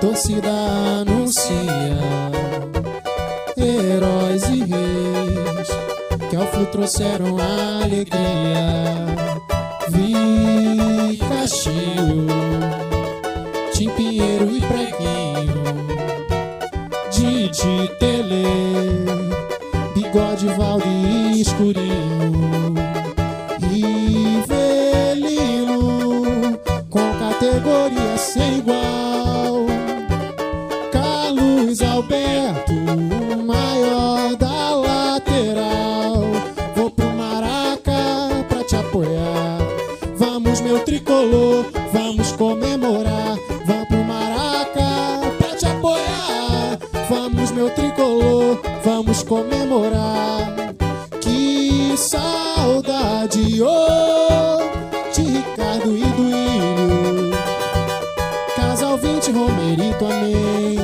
torcida anuncia heróis e reis que ao flu trouxeram alegria. Vi Castilho, Tim Pinheiro e Preguinho, Didi Tele, Bigode Valde e Escurinho. Com categoria sem igual. Carlos Alberto, o maior da lateral. Vou pro Maraca pra te apoiar. Vamos, meu tricolor, vamos comemorar. Vamos pro Maraca pra te apoiar. Vamos, meu tricolor, vamos comemorar. Que saudade, Romerito, amém.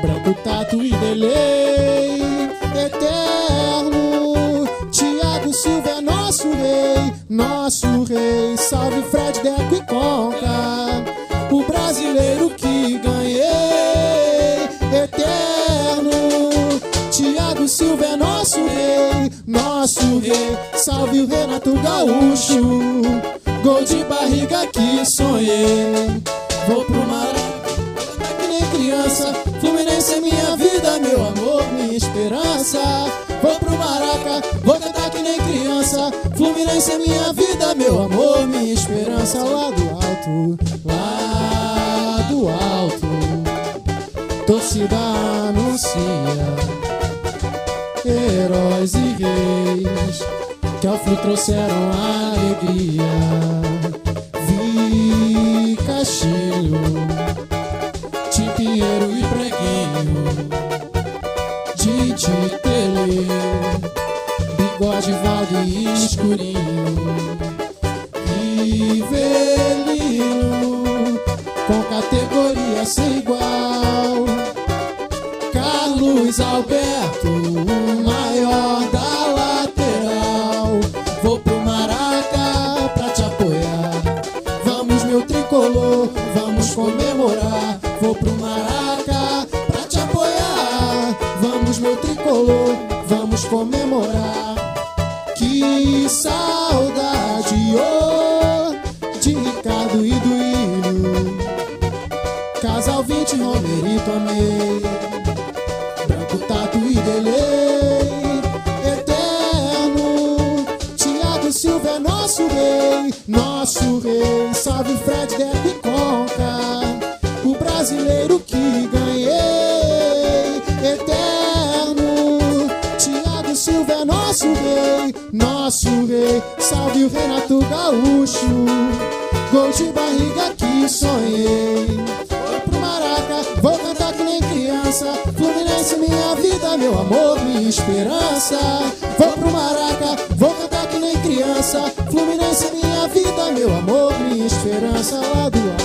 Branco, Tato e Delay. Eterno, Tiago Silva é nosso rei, nosso rei. Salve Fred, Deco e Conca. O brasileiro que ganhei. Eterno, Tiago Silva é nosso rei, nosso rei. Salve o Renato Gaúcho. Gol de barriga que sonhei. Esperança. Vou pro Maraca, vou cantar que nem criança. Fluminense é minha vida, meu amor, minha esperança. Lá do alto, lá do alto, torcida anuncia heróis e reis que ao flu trouxeram alegria. Didi Tele, Bigode Valde e Escurinho, Rivelino, com categoria sem igual. Carlos Alberto, o maior da vamos comemorar. Que saudade, oh, de Ricardo e do Ilho. Casal 20, Romerito, amei. Branco, Tato e Delay. Eterno, Tiago Silva é nosso rei, nosso rei. Salve Fred, Deco e Conca. O brasileiro que ganhei. Nosso rei, nosso rei. Salve o Renato Gaúcho. Gol de barriga que sonhei. Vou pro Maraca, vou cantar que nem criança. Fluminense, minha vida, meu amor, minha esperança. Vou pro Maraca, vou cantar que nem criança. Fluminense, minha vida, meu amor, minha esperança. Lá do alto,